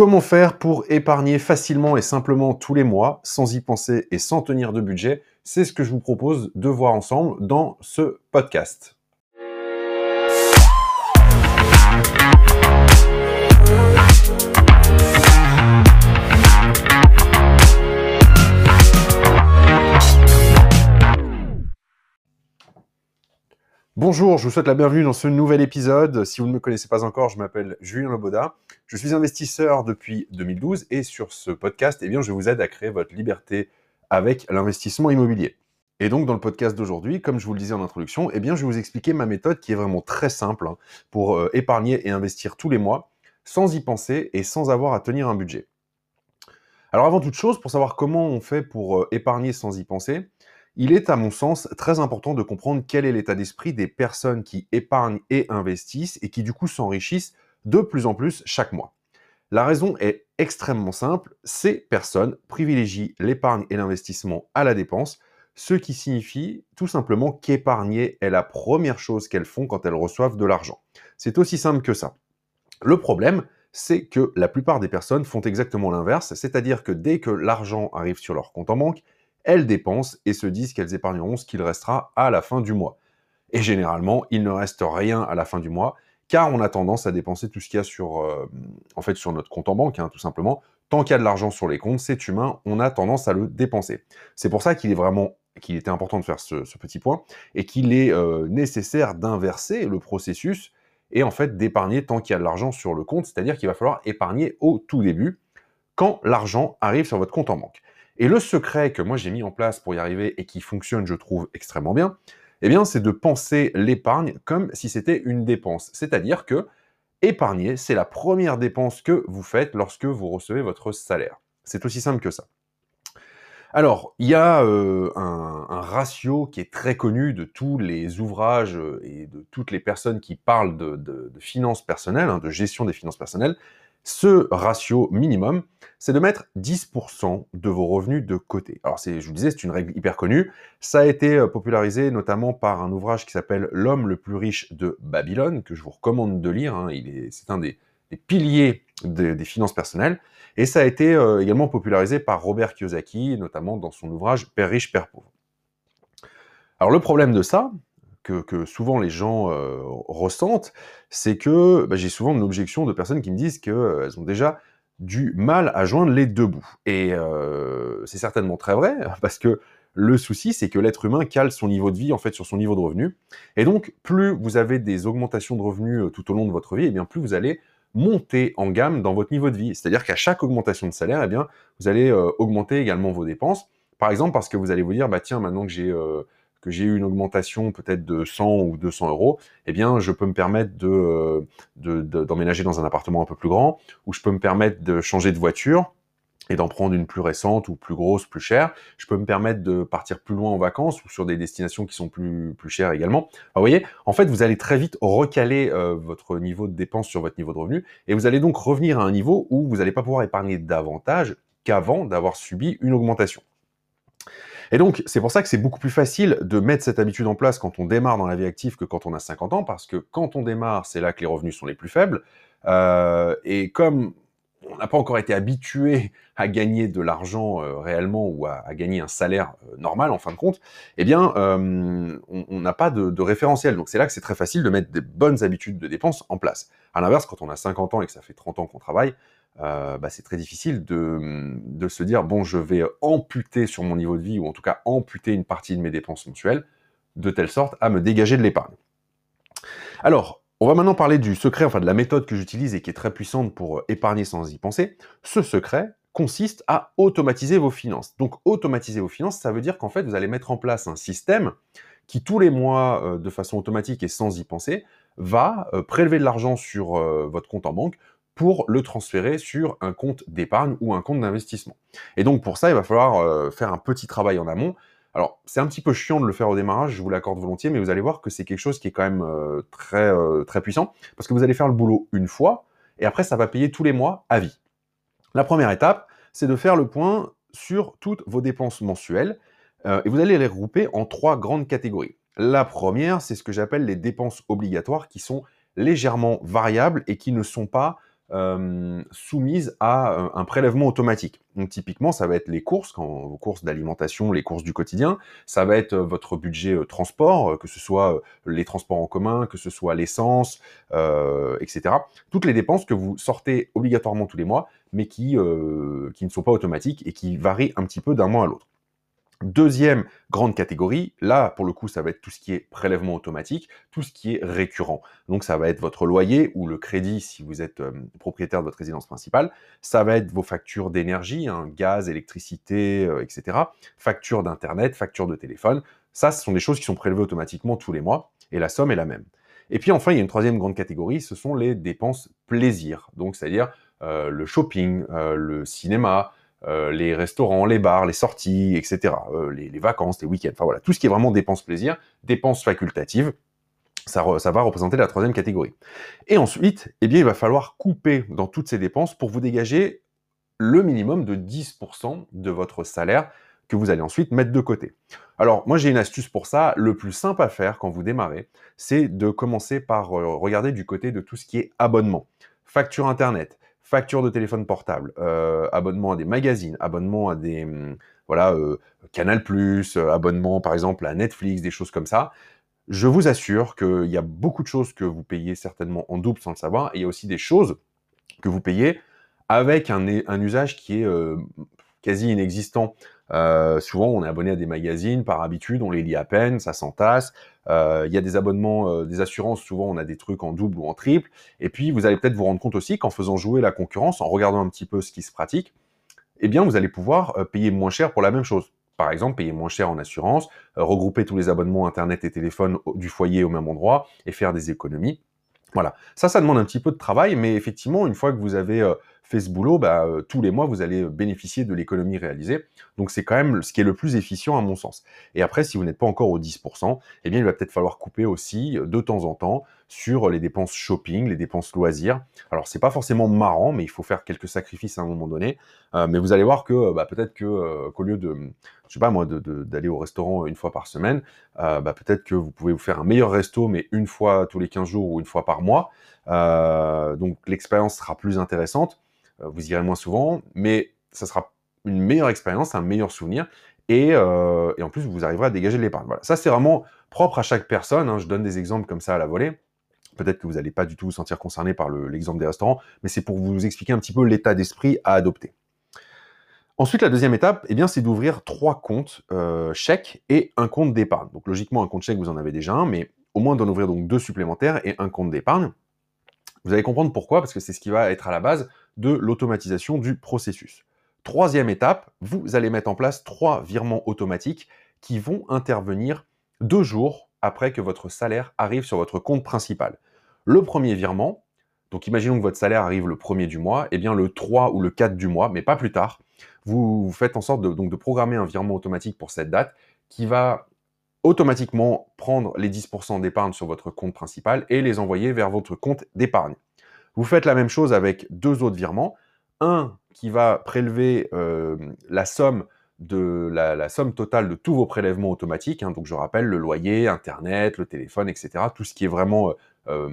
Comment faire pour épargner facilement et simplement tous les mois, sans y penser et sans tenir de budget? C'est ce que je vous propose de voir ensemble dans ce podcast. Bonjour, je vous souhaite la bienvenue dans ce nouvel épisode. Si vous ne me connaissez pas encore, je m'appelle Julien Loboda. Je suis investisseur depuis 2012 et sur ce podcast, eh bien, je vous aide à créer votre liberté avec l'investissement immobilier. Et donc, dans le podcast d'aujourd'hui, comme je vous le disais en introduction, eh bien, je vais vous expliquer ma méthode qui est vraiment très simple hein, pour euh, épargner et investir tous les mois sans y penser et sans avoir à tenir un budget. Alors, avant toute chose, pour savoir comment on fait pour euh, épargner sans y penser, il est à mon sens très important de comprendre quel est l'état d'esprit des personnes qui épargnent et investissent et qui du coup s'enrichissent de plus en plus chaque mois. La raison est extrêmement simple, ces personnes privilégient l'épargne et l'investissement à la dépense, ce qui signifie tout simplement qu'épargner est la première chose qu'elles font quand elles reçoivent de l'argent. C'est aussi simple que ça. Le problème, c'est que la plupart des personnes font exactement l'inverse, c'est-à-dire que dès que l'argent arrive sur leur compte en banque, elles dépensent et se disent qu'elles épargneront ce qu'il restera à la fin du mois. Et généralement, il ne reste rien à la fin du mois, car on a tendance à dépenser tout ce qu'il y a sur, euh, en fait, sur notre compte en banque, hein, tout simplement. Tant qu'il y a de l'argent sur les comptes, c'est humain, on a tendance à le dépenser. C'est pour ça qu'il est vraiment était important de faire ce, petit point et qu'il est euh, nécessaire d'inverser le processus et en fait d'épargner tant qu'il y a de l'argent sur le compte, c'est-à-dire qu'il va falloir épargner au tout début quand l'argent arrive sur votre compte en banque. Et le secret que moi j'ai mis en place pour y arriver et qui fonctionne, je trouve, extrêmement bien, eh bien, c'est de penser l'épargne comme si c'était une dépense. C'est-à-dire que épargner, c'est la première dépense que vous faites lorsque vous recevez votre salaire. C'est aussi simple que ça. Alors, il y a euh, un, ratio qui est très connu de tous les ouvrages et de toutes les personnes qui parlent de, finances personnelles, hein, de gestion des finances personnelles, ce ratio minimum, c'est de mettre 10% de vos revenus de côté. Alors, je vous disais, c'est une règle hyper connue. Ça a été euh, popularisé notamment par un ouvrage qui s'appelle L'homme le plus riche de Babylone, que je vous recommande de lire. Hein. c'est un des, piliers des finances personnelles. Et ça a été euh, également popularisé par Robert Kiyosaki, notamment dans son ouvrage Père riche, Père pauvre. Alors, le problème de ça, que, souvent les gens euh, ressentent, c'est que bah, j'ai souvent une objection de personnes qui me disent qu'elles euh, ont déjà du mal à joindre les deux bouts. Et euh, c'est certainement très vrai, parce que le souci, c'est que l'être humain cale son niveau de vie en fait sur son niveau de revenu. Et donc, plus vous avez des augmentations de revenus tout au long de votre vie, et eh bien plus vous allez monter en gamme dans votre niveau de vie. C'est-à-dire qu'à chaque augmentation de salaire, et eh bien, vous allez augmenter également vos dépenses. Par exemple, parce que vous allez vous dire, bah tiens, maintenant que j'ai que j'ai eu une augmentation peut-être de 100 ou 200 euros, eh bien, je peux me permettre de, d'emménager dans un appartement un peu plus grand, ou je peux me permettre de changer de voiture et d'en prendre une plus récente ou plus grosse, plus chère. Je peux me permettre de partir plus loin en vacances ou sur des destinations qui sont plus, plus chères également. vous voyez, en fait, vous allez très vite recaler euh, votre niveau de dépense sur votre niveau de revenu et vous allez donc revenir à un niveau où vous n'allez pas pouvoir épargner davantage qu'avant d'avoir subi une augmentation. Et donc, c'est pour ça que c'est beaucoup plus facile de mettre cette habitude en place quand on démarre dans la vie active que quand on a 50 ans, parce que quand on démarre, c'est là que les revenus sont les plus faibles. Euh, et comme on n'a pas encore été habitué à gagner de l'argent euh, réellement ou à, gagner un salaire euh, normal en fin de compte, eh bien, on n'a pas de, de, référentiel. Donc c'est là que c'est très facile de mettre des bonnes habitudes de dépenses en place. À l'inverse, quand on a 50 ans et que ça fait 30 ans qu'on travaille, euh, bah, c'est très difficile de, se dire bon, je vais amputer sur mon niveau de vie ou en tout cas amputer une partie de mes dépenses mensuelles de telle sorte à me dégager de l'épargne. Alors, on va maintenant parler du secret, enfin de la méthode que j'utilise et qui est très puissante pour épargner sans y penser. Ce secret consiste à automatiser vos finances. Donc automatiser vos finances, ça veut dire qu'en fait, vous allez mettre en place un système qui tous les mois, euh, de façon automatique et sans y penser, va euh, prélever de l'argent sur votre compte en banque pour le transférer sur un compte d'épargne ou un compte d'investissement. Et donc pour ça, il va falloir euh, faire un petit travail en amont. Alors c'est un petit peu chiant de le faire au démarrage, je vous l'accorde volontiers, mais vous allez voir que c'est quelque chose qui est quand même euh, très, euh, très puissant, parce que vous allez faire le boulot une fois, et après ça va payer tous les mois à vie. La première étape, c'est de faire le point sur toutes vos dépenses mensuelles, et vous allez les regrouper en trois grandes catégories. La première, c'est ce que j'appelle les dépenses obligatoires, qui sont légèrement variables et qui ne sont pas euh, soumises à euh, un prélèvement automatique. Typiquement, ça va être les courses, vos courses d'alimentation, les courses du quotidien, ça va être votre budget transport, que ce soit les transports en commun, que ce soit l'essence, etc. Toutes les dépenses que vous sortez obligatoirement tous les mois, mais qui, qui ne sont pas automatiques et qui varient un petit peu d'un mois à l'autre. Deuxième grande catégorie, là pour le coup ça va être tout ce qui est prélèvement automatique, tout ce qui est récurrent. Donc ça va être votre loyer ou le crédit si vous êtes euh, propriétaire de votre résidence principale, ça va être vos factures d'énergie, hein, gaz, électricité, euh, etc. Factures d'internet, factures de téléphone. Ça ce sont des choses qui sont prélevées automatiquement tous les mois et la somme est la même. Et puis enfin il y a une troisième grande catégorie, ce sont les dépenses plaisir. Donc c'est-à-dire euh, le shopping, le cinéma, euh, les restaurants, les bars, les sorties, etc., euh, les, vacances, les week-ends, enfin voilà, tout ce qui est vraiment dépenses plaisir, dépenses facultatives, ça, va représenter la troisième catégorie. Et ensuite, eh bien, il va falloir couper dans toutes ces dépenses pour vous dégager le minimum de 10% de votre salaire que vous allez ensuite mettre de côté. Alors, moi, j'ai une astuce pour ça. Le plus simple à faire quand vous démarrez, c'est de commencer par euh, regarder du côté de tout ce qui est abonnement. Facture Internet, facture de téléphone portable, euh, abonnement à des magazines, abonnement à des hum, voilà euh, Canal+, euh, abonnement par exemple à Netflix, des choses comme ça. Je vous assure qu'il y a beaucoup de choses que vous payez certainement en double sans le savoir, et il y a aussi des choses que vous payez avec un, un usage qui est quasi inexistant. Euh, souvent, on est abonné à des magazines par habitude, on les lit à peine, ça s'entasse. Euh, il y a des abonnements, euh, des assurances, souvent on a des trucs en double ou en triple. Et puis, vous allez peut-être vous rendre compte aussi qu'en faisant jouer la concurrence, en regardant un petit peu ce qui se pratique, eh bien, vous allez pouvoir payer moins cher pour la même chose. Par exemple, payer moins cher en assurance, regrouper tous les abonnements Internet et téléphone du foyer au même endroit et faire des économies. Voilà, ça, ça demande un petit peu de travail, mais effectivement, une fois que vous avez fait ce boulot, bah, euh, tous les mois, vous allez bénéficier de l'économie réalisée. Donc c'est quand même ce qui est le plus efficient à mon sens. Et après, si vous n'êtes pas encore au 10%, eh bien, il va peut-être falloir couper aussi euh, de temps en temps sur les dépenses shopping, les dépenses loisirs. Alors c'est pas forcément marrant, mais il faut faire quelques sacrifices à un moment donné. Euh, mais vous allez voir que bah, peut-être qu'au lieu de, je sais pas moi, d'aller au restaurant une fois par semaine, bah, peut-être que vous pouvez vous faire un meilleur resto, mais une fois tous les 15 jours ou une fois par mois. donc l'expérience sera plus intéressante. Euh, vous irez moins souvent, mais ça sera une meilleure expérience, un meilleur souvenir, et, euh, en plus, vous arriverez à dégager de l'épargne. Voilà. Ça, c'est vraiment propre à chaque personne. Hein. Je donne des exemples comme ça à la volée. Peut-être que vous n'allez pas du tout vous sentir concerné par l'exemple des restaurants, mais c'est pour vous expliquer un petit peu l'état d'esprit à adopter. Ensuite, la deuxième étape, eh c'est d'ouvrir trois comptes euh, chèques et un compte d'épargne. Donc, logiquement, un compte chèque, vous en avez déjà un, mais au moins d'en ouvrir deux supplémentaires et un compte d'épargne. Vous allez comprendre pourquoi, parce que c'est ce qui va être à la base de l'automatisation du processus. Troisième étape, vous allez mettre en place trois virements automatiques qui vont intervenir deux jours après que votre salaire arrive sur votre compte principal. Le premier virement, donc imaginons que votre salaire arrive le premier du mois, et eh bien le 3 ou le 4 du mois, mais pas plus tard, vous faites en sorte donc de programmer un virement automatique pour cette date qui va automatiquement prendre les 10% d'épargne sur votre compte principal et les envoyer vers votre compte d'épargne. Vous faites la même chose avec deux autres virements. Un qui va prélever euh, la somme de la, somme totale de tous vos prélèvements automatiques. Hein. donc je rappelle le loyer, Internet, le téléphone, etc. Tout ce qui est vraiment euh,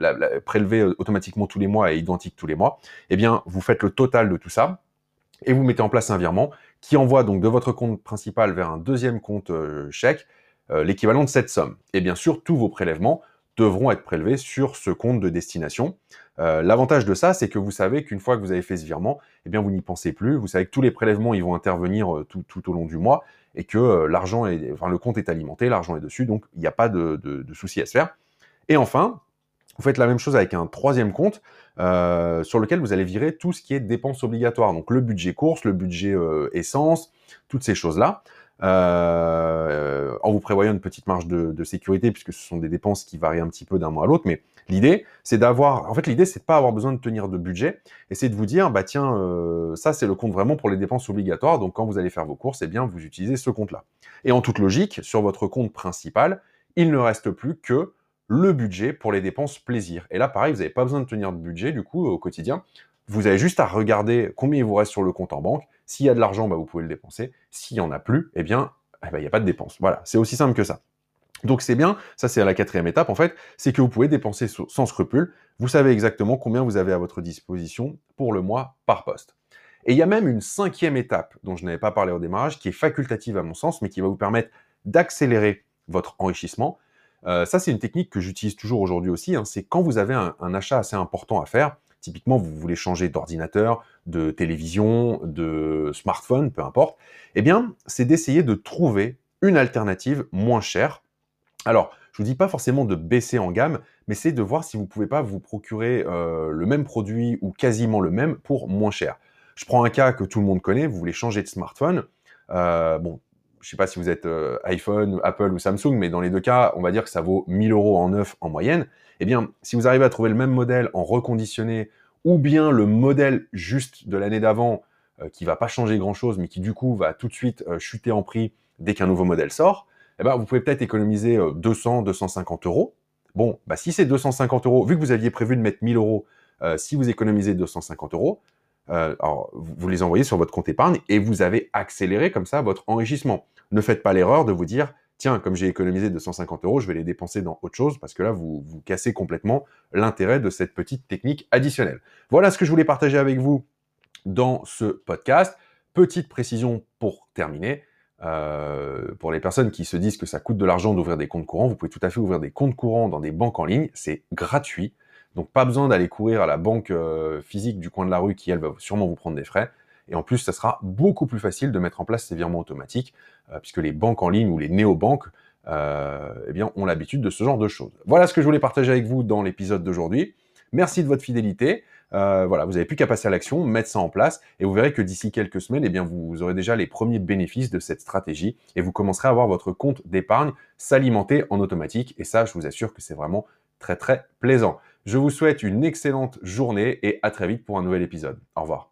euh, prélevé automatiquement tous les mois et identique tous les mois. Eh bien, vous faites le total de tout ça et vous mettez en place un virement qui envoie donc de votre compte principal vers un deuxième compte chèque l'équivalent de cette somme. Et bien sûr, tous vos prélèvements devront être prélevés sur ce compte de destination. Euh, l'avantage de ça, c'est que vous savez qu'une fois que vous avez fait ce virement, eh bien vous n'y pensez plus. Vous savez que tous les prélèvements ils vont intervenir euh, tout, au long du mois et que euh, l'argent enfin le compte est alimenté, l'argent est dessus, donc il n'y a pas de, de, souci à se faire. Et enfin, vous faites la même chose avec un troisième compte sur lequel vous allez virer tout ce qui est dépenses obligatoires, donc le budget course, le budget essence, toutes ces choses-là. Euh, en vous prévoyant une petite marge de, sécurité, puisque ce sont des dépenses qui varient un petit peu d'un mois à l'autre. Mais l'idée, c'est d'avoir, en fait, l'idée, c'est pas avoir besoin de tenir de budget, et c'est de vous dire, bah tiens, euh, ça, c'est le compte vraiment pour les dépenses obligatoires. Donc, quand vous allez faire vos courses, eh bien, vous utilisez ce compte-là. Et en toute logique, sur votre compte principal, il ne reste plus que le budget pour les dépenses plaisir. Et là, pareil, vous n'avez pas besoin de tenir de budget, du coup, au quotidien. Vous avez juste à regarder combien il vous reste sur le compte en banque. S'il y a de l'argent, bah, vous pouvez le dépenser. S'il n'y en a plus, eh bien, eh ben, il n'y a pas de dépense. Voilà, c'est aussi simple que ça. Donc c'est bien, ça c'est la quatrième étape en fait, c'est que vous pouvez dépenser sans scrupule. Vous savez exactement combien vous avez à votre disposition pour le mois par poste. Et il y a même une cinquième étape dont je n'avais pas parlé au démarrage, qui est facultative à mon sens, mais qui va vous permettre d'accélérer votre enrichissement. Euh, ça, c'est une technique que j'utilise toujours aujourd'hui aussi. Hein. c'est quand vous avez un, achat assez important à faire, typiquement vous voulez changer d'ordinateur, de télévision, de smartphone, peu importe, eh bien, c'est d'essayer de trouver une alternative moins chère. Alors, je vous dis pas forcément de baisser en gamme, mais c'est de voir si vous pouvez pas vous procurer euh, le même produit ou quasiment le même pour moins cher. Je prends un cas que tout le monde connaît, vous voulez changer de smartphone. Euh, bon, je ne sais pas si vous êtes euh, iPhone, Apple ou Samsung, mais dans les deux cas, on va dire que ça vaut 1000 euros en neuf en moyenne. Eh bien, si vous arrivez à trouver le même modèle en reconditionné ou bien le modèle juste de l'année d'avant qui euh, qui va pas changer grand-chose, mais qui du coup va tout de suite chuter en prix dès qu'un nouveau modèle sort, eh ben, vous pouvez peut-être économiser 200, 250 euros. Bon, bah, si c'est 250 euros, vu que vous aviez prévu de mettre 1000 euros, si vous économisez 250 euros, euh, alors, vous les envoyez sur votre compte épargne et vous avez accéléré comme ça votre enrichissement. Ne faites pas l'erreur de vous dire, tiens, comme j'ai économisé 250 euros, je vais les dépenser dans autre chose parce que là, vous, vous cassez complètement l'intérêt de cette petite technique additionnelle. Voilà ce que je voulais partager avec vous dans ce podcast. Petite précision pour terminer. Euh, pour les personnes qui se disent que ça coûte de l'argent d'ouvrir des comptes courants, vous pouvez tout à fait ouvrir des comptes courants dans des banques en ligne. C'est gratuit. Donc pas besoin d'aller courir à la banque euh, physique du coin de la rue qui, elle, va sûrement vous prendre des frais. Et en plus, ça sera beaucoup plus facile de mettre en place ces virements automatiques, euh, puisque les banques en ligne ou les néobanques euh, eh bien, ont l'habitude de ce genre de choses. Voilà ce que je voulais partager avec vous dans l'épisode d'aujourd'hui. Merci de votre fidélité. voilà, vous n'avez plus qu'à passer à l'action, mettre ça en place, et vous verrez que d'ici quelques semaines, eh bien, vous aurez déjà les premiers bénéfices de cette stratégie, et vous commencerez à voir votre compte d'épargne s'alimenter en automatique. Et ça, je vous assure que c'est vraiment très très plaisant. Je vous souhaite une excellente journée et à très vite pour un nouvel épisode. Au revoir.